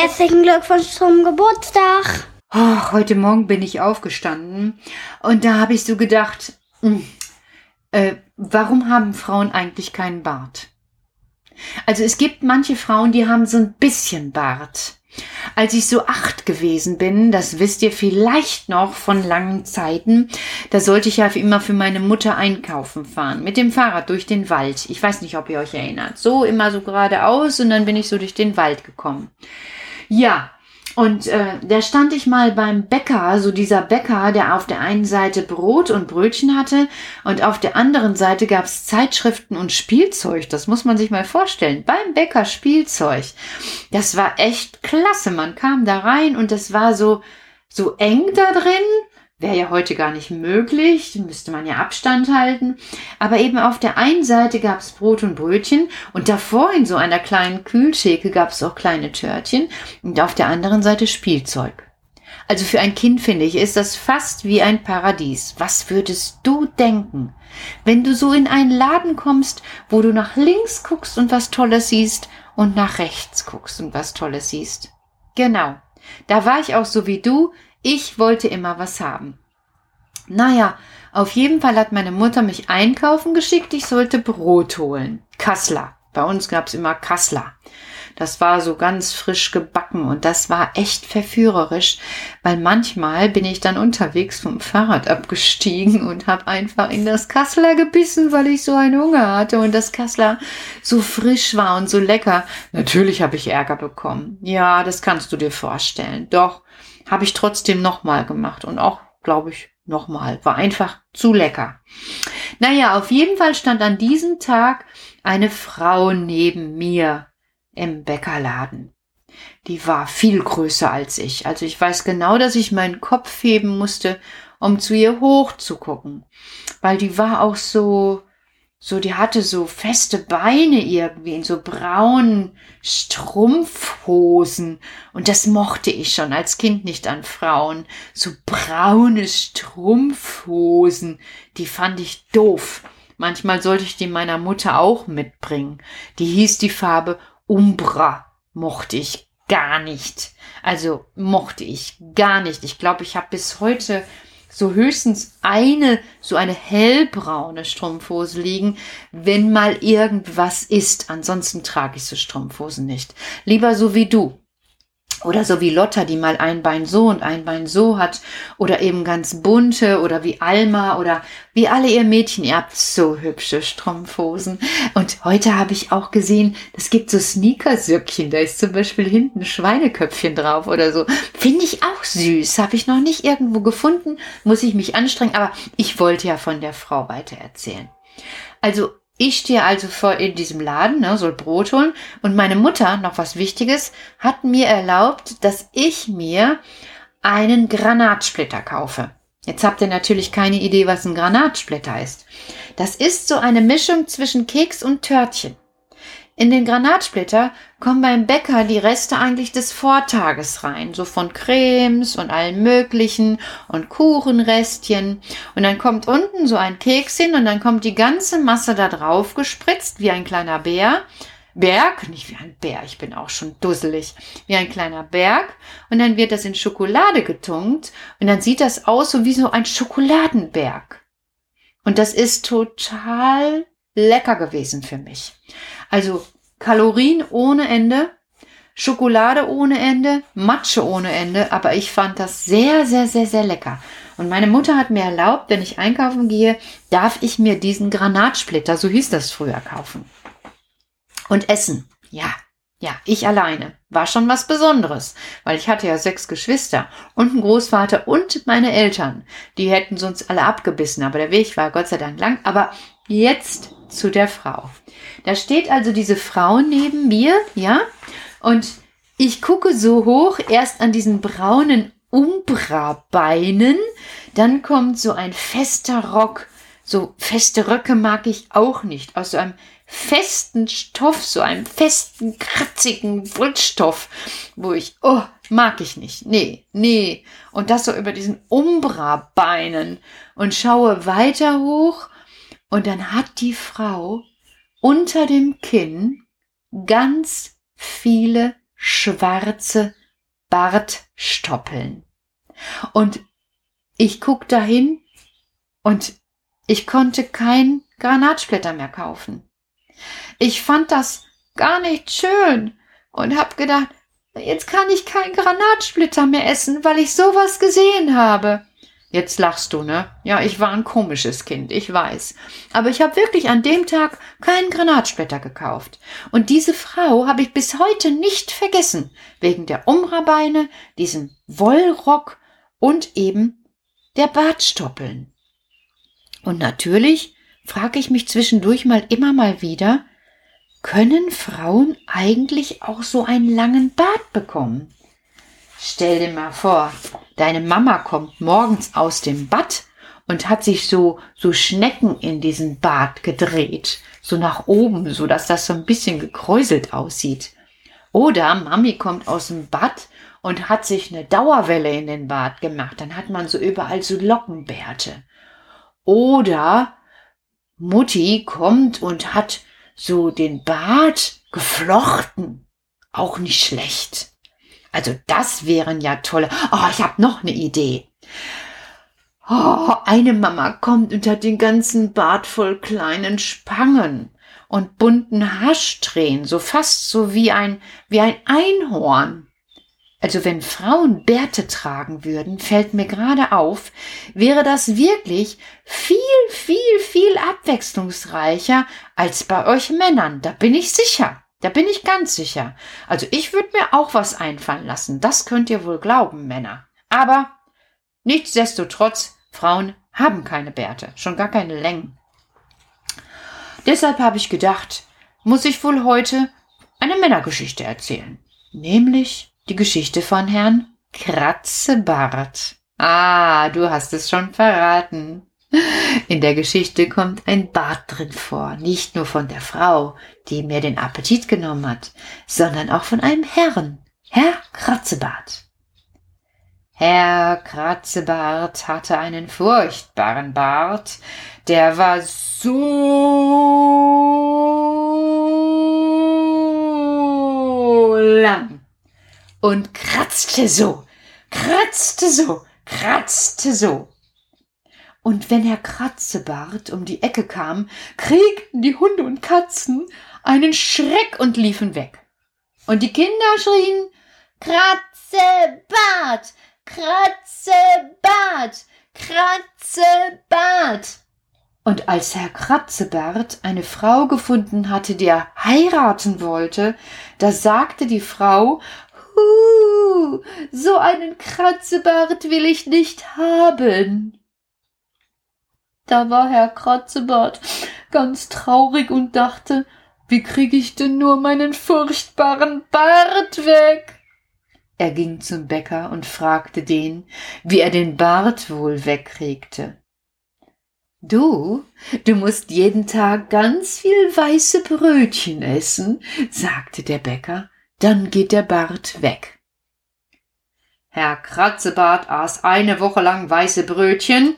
Herzlichen Glückwunsch zum Geburtstag. Oh, heute Morgen bin ich aufgestanden und da habe ich so gedacht, hm, äh, warum haben Frauen eigentlich keinen Bart? Also es gibt manche Frauen, die haben so ein bisschen Bart. Als ich so acht gewesen bin, das wisst ihr vielleicht noch von langen Zeiten, da sollte ich ja immer für meine Mutter einkaufen fahren. Mit dem Fahrrad durch den Wald. Ich weiß nicht, ob ihr euch erinnert. So immer so geradeaus und dann bin ich so durch den Wald gekommen. Ja, und äh, da stand ich mal beim Bäcker, so dieser Bäcker, der auf der einen Seite Brot und Brötchen hatte und auf der anderen Seite gab's Zeitschriften und Spielzeug. Das muss man sich mal vorstellen. Beim Bäcker Spielzeug. Das war echt klasse. Man kam da rein und das war so, so eng da drin Wäre ja heute gar nicht möglich, müsste man ja Abstand halten. Aber eben auf der einen Seite gab es Brot und Brötchen und davor in so einer kleinen Kühltheke gab es auch kleine Törtchen und auf der anderen Seite Spielzeug. Also für ein Kind finde ich, ist das fast wie ein Paradies. Was würdest du denken, wenn du so in einen Laden kommst, wo du nach links guckst und was Tolles siehst und nach rechts guckst und was Tolles siehst? Genau. Da war ich auch so wie du, ich wollte immer was haben. Naja, auf jeden Fall hat meine Mutter mich einkaufen geschickt, ich sollte Brot holen. Kassler. Bei uns gab's immer Kassler. Das war so ganz frisch gebacken und das war echt verführerisch, weil manchmal bin ich dann unterwegs vom Fahrrad abgestiegen und habe einfach in das Kassler gebissen, weil ich so einen Hunger hatte und das Kassler so frisch war und so lecker. Natürlich habe ich Ärger bekommen. Ja, das kannst du dir vorstellen. Doch, habe ich trotzdem nochmal gemacht und auch, glaube ich, nochmal. War einfach zu lecker. Naja, auf jeden Fall stand an diesem Tag eine Frau neben mir im Bäckerladen. Die war viel größer als ich. Also ich weiß genau, dass ich meinen Kopf heben musste, um zu ihr hochzugucken. Weil die war auch so, so, die hatte so feste Beine irgendwie in so braunen Strumpfhosen. Und das mochte ich schon als Kind nicht an Frauen. So braune Strumpfhosen, die fand ich doof. Manchmal sollte ich die meiner Mutter auch mitbringen. Die hieß die Farbe Umbra. Mochte ich gar nicht. Also mochte ich gar nicht. Ich glaube, ich habe bis heute so höchstens eine, so eine hellbraune Strumpfhose liegen, wenn mal irgendwas ist. Ansonsten trage ich so Strumpfhosen nicht. Lieber so wie du. Oder so wie Lotta, die mal ein Bein so und ein Bein so hat. Oder eben ganz bunte. Oder wie Alma. Oder wie alle ihr Mädchen. Ihr habt so hübsche Strumpfhosen. Und heute habe ich auch gesehen, es gibt so Sneakersöckchen. Da ist zum Beispiel hinten Schweineköpfchen drauf oder so. Finde ich auch süß. Habe ich noch nicht irgendwo gefunden. Muss ich mich anstrengen. Aber ich wollte ja von der Frau weiter erzählen. Also ich stehe also vor in diesem Laden, ne, soll Brot holen und meine Mutter, noch was Wichtiges, hat mir erlaubt, dass ich mir einen Granatsplitter kaufe. Jetzt habt ihr natürlich keine Idee, was ein Granatsplitter ist. Das ist so eine Mischung zwischen Keks und Törtchen. In den Granatsplitter kommen beim Bäcker die Reste eigentlich des Vortages rein, so von Cremes und allen möglichen und Kuchenrestchen. Und dann kommt unten so ein Keks hin und dann kommt die ganze Masse da drauf gespritzt, wie ein kleiner Bär. Berg, nicht wie ein Bär, ich bin auch schon dusselig, wie ein kleiner Berg. Und dann wird das in Schokolade getunkt und dann sieht das aus so wie so ein Schokoladenberg. Und das ist total lecker gewesen für mich. Also Kalorien ohne Ende, Schokolade ohne Ende, Matsche ohne Ende, aber ich fand das sehr, sehr, sehr, sehr lecker. Und meine Mutter hat mir erlaubt, wenn ich einkaufen gehe, darf ich mir diesen Granatsplitter, so hieß das früher, kaufen. Und essen. Ja, ja, ich alleine. War schon was Besonderes, weil ich hatte ja sechs Geschwister und einen Großvater und meine Eltern. Die hätten sonst alle abgebissen, aber der Weg war Gott sei Dank lang. Aber jetzt zu der Frau. Da steht also diese Frau neben mir, ja, und ich gucke so hoch, erst an diesen braunen Umbra-Beinen, dann kommt so ein fester Rock, so feste Röcke mag ich auch nicht, aus so einem festen Stoff, so einem festen, kratzigen Wollstoff, wo ich, oh, mag ich nicht. Nee, nee. Und das so über diesen Umbra-Beinen und schaue weiter hoch und dann hat die Frau unter dem Kinn ganz viele schwarze Bartstoppeln. Und ich guck dahin und ich konnte kein Granatsplitter mehr kaufen. Ich fand das gar nicht schön und hab gedacht, jetzt kann ich kein Granatsplitter mehr essen, weil ich sowas gesehen habe. Jetzt lachst du, ne? Ja, ich war ein komisches Kind, ich weiß. Aber ich habe wirklich an dem Tag keinen Granatsplitter gekauft. Und diese Frau habe ich bis heute nicht vergessen, wegen der Umrabeine, diesem Wollrock und eben der Bartstoppeln. Und natürlich frage ich mich zwischendurch mal immer mal wieder, können Frauen eigentlich auch so einen langen Bart bekommen? Stell dir mal vor, deine Mama kommt morgens aus dem Bad und hat sich so, so Schnecken in diesen Bart gedreht, so nach oben, so dass das so ein bisschen gekräuselt aussieht. Oder Mami kommt aus dem Bad und hat sich eine Dauerwelle in den Bart gemacht, dann hat man so überall so Lockenbärte. Oder Mutti kommt und hat so den Bart geflochten. Auch nicht schlecht. Also das wären ja tolle. Oh, ich habe noch eine Idee. Oh, eine Mama kommt hat den ganzen Bart voll kleinen Spangen und bunten Haarsträhnen, so fast so wie ein, wie ein Einhorn. Also wenn Frauen Bärte tragen würden, fällt mir gerade auf, wäre das wirklich viel, viel, viel abwechslungsreicher als bei euch Männern. Da bin ich sicher. Da bin ich ganz sicher. Also ich würde mir auch was einfallen lassen. Das könnt ihr wohl glauben, Männer. Aber nichtsdestotrotz, Frauen haben keine Bärte, schon gar keine Längen. Deshalb habe ich gedacht, muss ich wohl heute eine Männergeschichte erzählen. Nämlich die Geschichte von Herrn Kratzebart. Ah, du hast es schon verraten. In der Geschichte kommt ein Bart drin vor, nicht nur von der Frau, die mir den Appetit genommen hat, sondern auch von einem Herrn, Herr Kratzebart. Herr Kratzebart hatte einen furchtbaren Bart, der war so lang und kratzte so, kratzte so, kratzte so. Und wenn Herr Kratzebart um die Ecke kam, kriegten die Hunde und Katzen einen Schreck und liefen weg. Und die Kinder schrien Kratzebart, Kratzebart, Kratzebart. Und als Herr Kratzebart eine Frau gefunden hatte, die er heiraten wollte, da sagte die Frau, Hu, so einen Kratzebart will ich nicht haben. Da war Herr Kratzebart ganz traurig und dachte, wie krieg ich denn nur meinen furchtbaren Bart weg? Er ging zum Bäcker und fragte den, wie er den Bart wohl wegkriegte. Du, du musst jeden Tag ganz viel weiße Brötchen essen, sagte der Bäcker, dann geht der Bart weg. Herr Kratzebart aß eine Woche lang weiße Brötchen,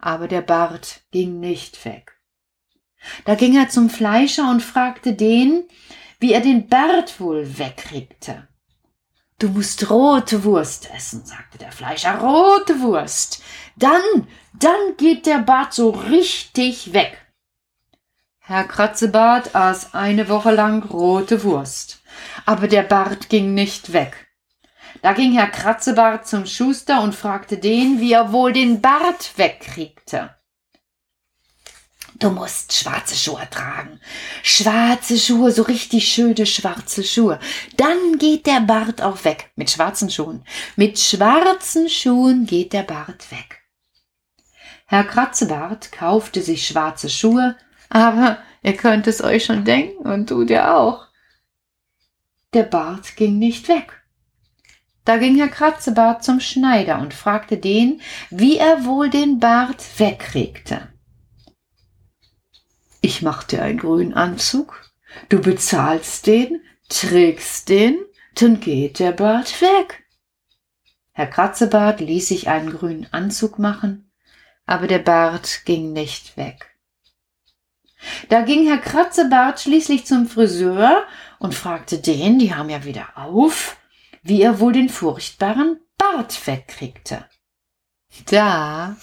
aber der Bart ging nicht weg. Da ging er zum Fleischer und fragte den, wie er den Bart wohl wegkriegte. Du musst rote Wurst essen, sagte der Fleischer, rote Wurst. Dann, dann geht der Bart so richtig weg. Herr Kratzebart aß eine Woche lang rote Wurst, aber der Bart ging nicht weg. Da ging Herr Kratzebart zum Schuster und fragte den, wie er wohl den Bart wegkriegte. Du musst schwarze Schuhe tragen. Schwarze Schuhe, so richtig schöne schwarze Schuhe. Dann geht der Bart auch weg. Mit schwarzen Schuhen. Mit schwarzen Schuhen geht der Bart weg. Herr Kratzebart kaufte sich schwarze Schuhe, aber ihr könnt es euch schon denken und tut ihr auch. Der Bart ging nicht weg. Da ging Herr Kratzebart zum Schneider und fragte den, wie er wohl den Bart wegkriegte. Ich mach dir einen grünen Anzug, du bezahlst den, trägst den, dann geht der Bart weg. Herr Kratzebart ließ sich einen grünen Anzug machen, aber der Bart ging nicht weg. Da ging Herr Kratzebart schließlich zum Friseur und fragte den, die haben ja wieder auf, wie er wohl den furchtbaren Bart wegkriegte. Da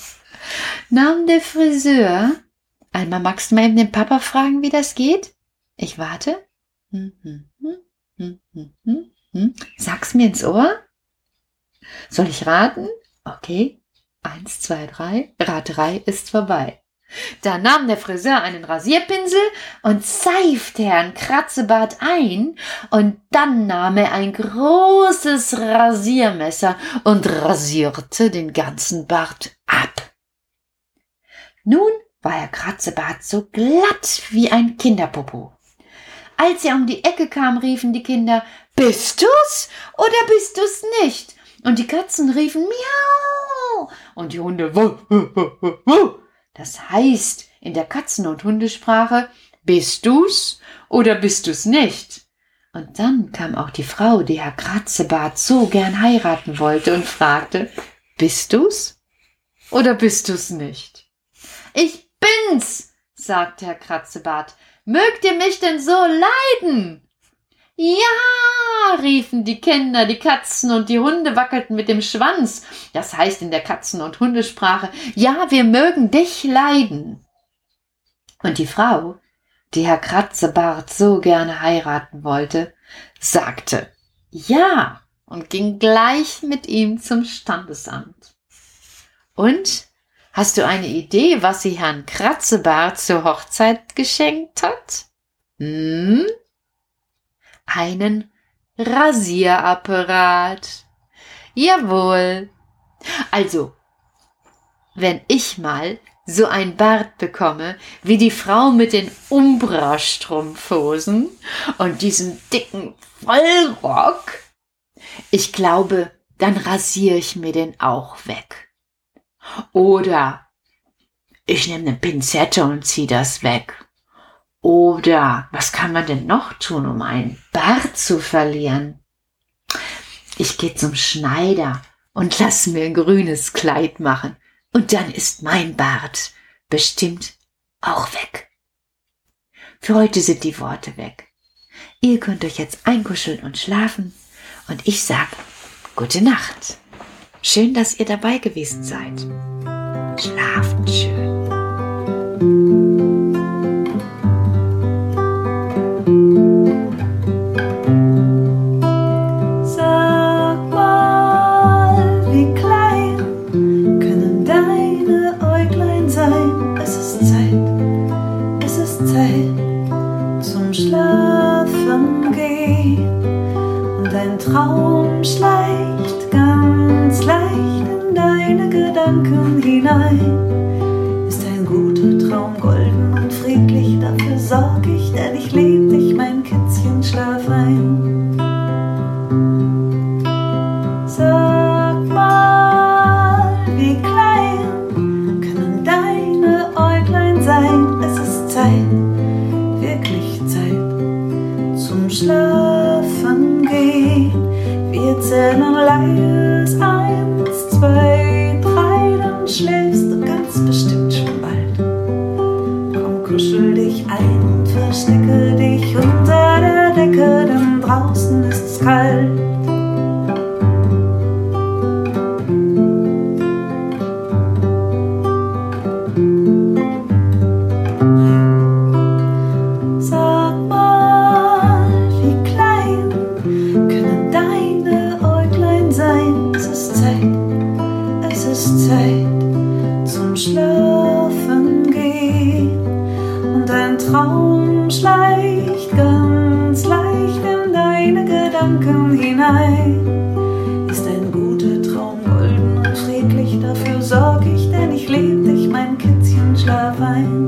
nahm der Friseur. Alma, magst du mal eben den Papa fragen, wie das geht? Ich warte. Hm, hm, hm, Sag's mir ins Ohr. Soll ich raten? Okay. Eins, zwei, drei. Raterei ist vorbei. Da nahm der Friseur einen Rasierpinsel und seifte Herrn Kratzebart ein, und dann nahm er ein großes Rasiermesser und rasierte den ganzen Bart ab. Nun war Herr Kratzebart so glatt wie ein Kinderpopo. Als er um die Ecke kam, riefen die Kinder, Bist du's oder bist du's nicht? Und die Katzen riefen Miau und die Hunde Wuh, wuh, wuh, wuh. Das heißt in der Katzen- und Hundesprache, bist du's oder bist du's nicht? Und dann kam auch die Frau, die Herr Kratzebart so gern heiraten wollte und fragte, bist du's oder bist du's nicht? Ich bin's, sagte Herr Kratzebart. Mögt ihr mich denn so leiden? Ja, riefen die Kinder, die Katzen und die Hunde wackelten mit dem Schwanz. Das heißt in der Katzen- und Hundesprache, ja, wir mögen dich leiden. Und die Frau, die Herr Kratzebart so gerne heiraten wollte, sagte ja und ging gleich mit ihm zum Standesamt. Und hast du eine Idee, was sie Herrn Kratzebart zur Hochzeit geschenkt hat? Hm? Einen Rasierapparat. Jawohl. Also, wenn ich mal so ein Bart bekomme wie die Frau mit den Umbra-Strumpfhosen und diesem dicken Vollrock, ich glaube, dann rasiere ich mir den auch weg. Oder ich nehme eine Pinzette und ziehe das weg. Oder was kann man denn noch tun, um einen Bart zu verlieren? Ich gehe zum Schneider und lass mir ein grünes Kleid machen. Und dann ist mein Bart bestimmt auch weg. Für heute sind die Worte weg. Ihr könnt euch jetzt einkuscheln und schlafen. Und ich sag gute Nacht. Schön, dass ihr dabei gewesen seid. Schlaft schön. Kätzchen, Traum schleicht ganz leicht in deine Gedanken hinein. Ist ein guter Traum golden und friedlich, dafür sorg ich, denn ich lieb dich, mein Kätzchen, schlaf ein.